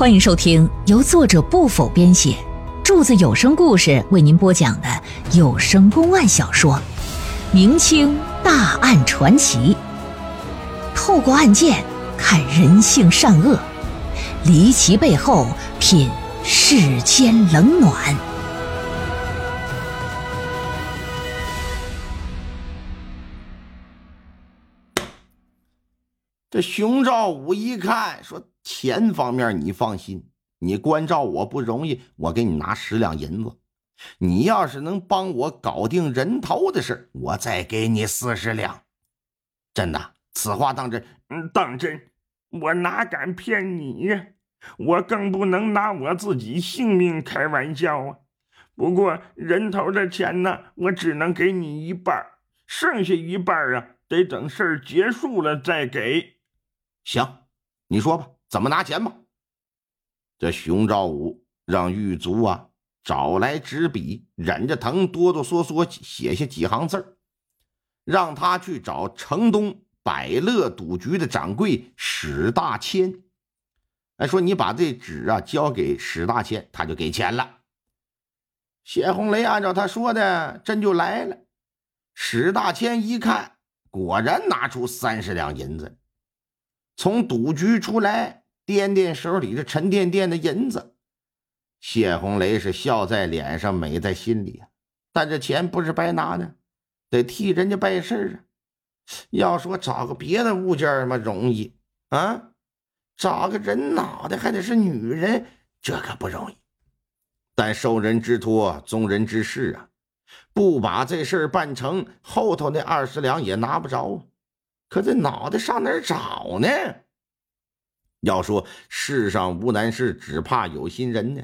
欢迎收听由作者不否编写，柱子有声故事为您播讲的有声公案小说《明清大案传奇》，透过案件看人性善恶，离奇背后品世间冷暖。这熊兆武一看，说：“钱方面你放心，你关照我不容易，我给你拿十两银子。你要是能帮我搞定人头的事我再给你四十两。真的，此话当真？嗯，当真。我哪敢骗你呀？我更不能拿我自己性命开玩笑啊。不过人头的钱呢，我只能给你一半，剩下一半啊，得等事儿结束了再给。”行，你说吧，怎么拿钱吧？这熊兆武让狱卒啊找来纸笔，忍着疼，哆哆嗦嗦写下几行字让他去找城东百乐赌局的掌柜史大千。哎，说你把这纸啊交给史大千，他就给钱了。谢红雷按照他说的，真就来了。史大千一看，果然拿出三十两银子。从赌局出来，掂掂手里这沉甸甸的银子，谢红雷是笑在脸上，美在心里啊。但这钱不是白拿的，得替人家办事啊。要说找个别的物件嘛，容易啊，找个人脑袋还得是女人，这可不容易。但受人之托，忠人之事啊，不把这事儿办成，后头那二十两也拿不着。可这脑袋上哪儿找呢？要说世上无难事，只怕有心人呢。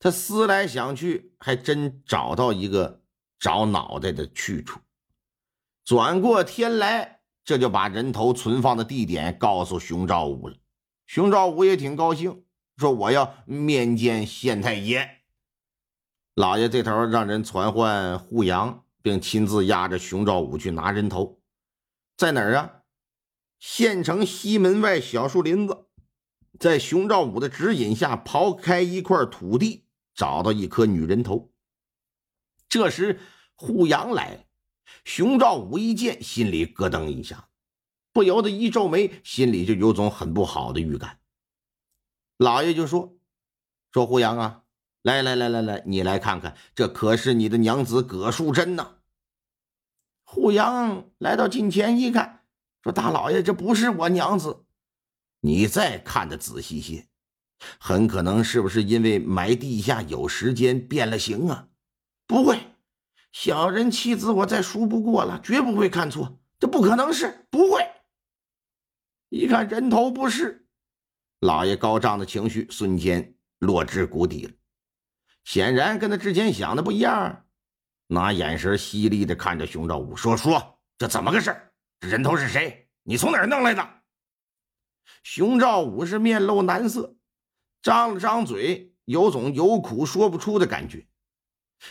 他思来想去，还真找到一个找脑袋的去处。转过天来，这就把人头存放的地点告诉熊兆武了。熊兆武也挺高兴，说：“我要面见县太爷。”老爷这头让人传唤护阳，并亲自押着熊兆武去拿人头。在哪儿啊？县城西门外小树林子，在熊兆武的指引下，刨开一块土地，找到一颗女人头。这时护阳来，熊兆武一见，心里咯噔一下，不由得一皱眉，心里就有种很不好的预感。老爷就说：“说护阳啊，来来来来来，你来看看，这可是你的娘子葛淑珍呐。”胡杨来到近前一看，说：“大老爷，这不是我娘子。你再看的仔细些，很可能是不是因为埋地下有时间变了形啊？不会，小人妻子我再熟不过了，绝不会看错。这不可能是不会。一看人头不是，老爷高涨的情绪瞬间落至谷底了，显然跟他之前想的不一样。”拿眼神犀利的看着熊兆武，说：“说这怎么个事这人头是谁？你从哪儿弄来的？”熊兆武是面露难色，张了张嘴，有种有苦说不出的感觉。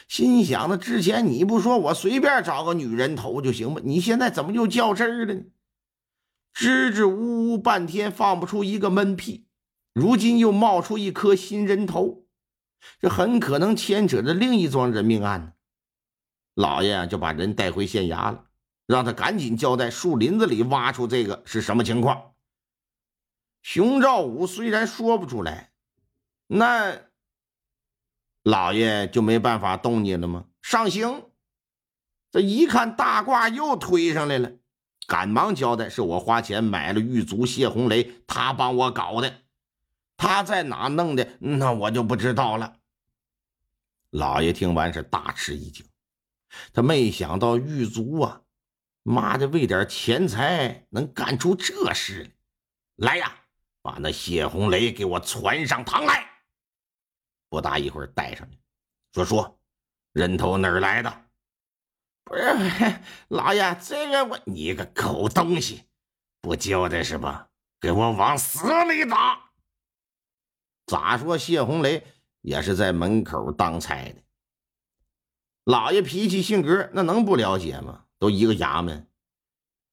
心想：那之前你不说我随便找个女人头就行吗？你现在怎么又较真儿了呢？支支吾吾半天放不出一个闷屁，如今又冒出一颗新人头，这很可能牵扯着另一桩人命案呢。老爷就把人带回县衙了，让他赶紧交代树林子里挖出这个是什么情况。熊兆武虽然说不出来，那老爷就没办法动你了吗？上刑！这一看大褂又推上来了，赶忙交代：是我花钱买了狱卒谢红雷，他帮我搞的，他在哪弄的，那我就不知道了。老爷听完是大吃一惊。他没想到狱卒啊，妈的为点钱财能干出这事来！来呀，把那谢红雷给我传上堂来！不大一会儿带上去，说说人头哪儿来的？不是老爷，这个我你个狗东西，不交代是吧？给我往死里打！咋说谢红雷也是在门口当差的。老爷脾气性格，那能不了解吗？都一个衙门，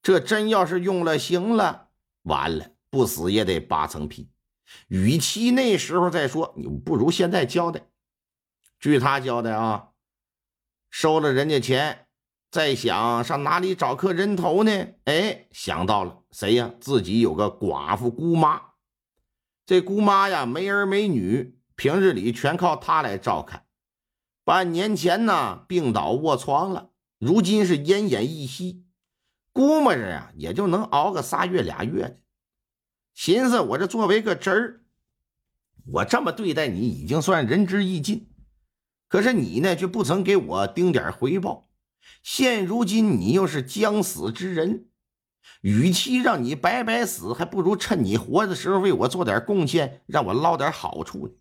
这真要是用了刑了，完了，不死也得扒层皮。与其那时候再说，你不如现在交代。据他交代啊，收了人家钱，再想上哪里找颗人头呢？哎，想到了谁呀？自己有个寡妇姑妈，这姑妈呀没儿没女，平日里全靠他来照看。半年前呢病倒卧床了，如今是奄奄一息，估摸着呀也就能熬个仨月俩月的。寻思我这作为个侄儿，我这么对待你已经算仁至义尽。可是你呢，却不曾给我丁点回报。现如今你又是将死之人，与其让你白白死，还不如趁你活的时候为我做点贡献，让我捞点好处呢。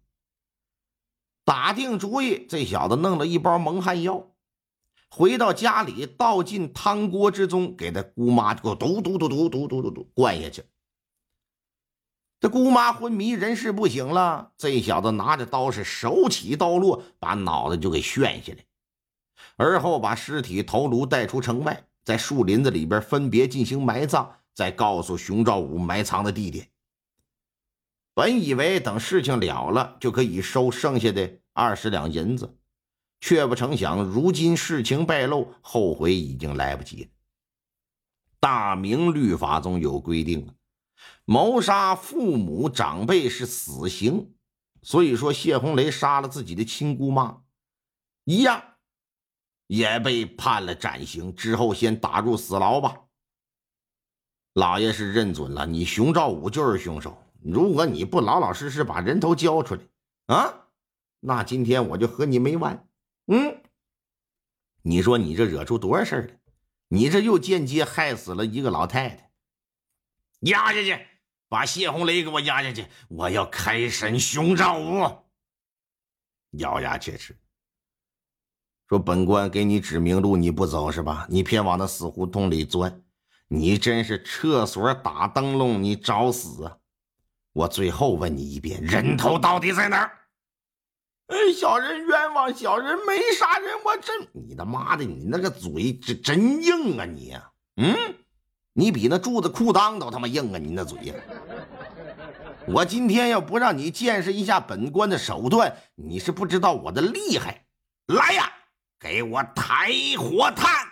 打定主意，这小子弄了一包蒙汗药，回到家里倒进汤锅之中，给他姑妈就嘟嘟嘟嘟嘟嘟嘟嘟灌下去。这姑妈昏迷，人事不省了。这小子拿着刀是手起刀落，把脑袋就给炫下来，而后把尸体头颅带出城外，在树林子里边分别进行埋葬，再告诉熊兆武埋藏的地点。本以为等事情了了就可以收剩下的二十两银子，却不成想如今事情败露，后悔已经来不及。大明律法中有规定。谋杀父母长辈是死刑，所以说谢红雷杀了自己的亲姑妈，一样也被判了斩刑。之后先打入死牢吧。老爷是认准了，你熊兆武就是凶手。如果你不老老实实把人头交出来啊，那今天我就和你没完。嗯，你说你这惹出多少事儿了？你这又间接害死了一个老太太。压下去，把谢红雷给我压下去！我要开审熊兆武。咬牙切齿，说：“本官给你指明路，你不走是吧？你偏往那死胡同里钻，你真是厕所打灯笼，你找死啊！我最后问你一遍，人头到底在哪儿？”哎，小人冤枉，小人没杀人，我真……你他妈的，你那个嘴真真硬啊你！嗯。你比那柱子裤裆都他妈硬啊！你那嘴呀！我今天要不让你见识一下本官的手段，你是不知道我的厉害。来呀，给我抬火炭！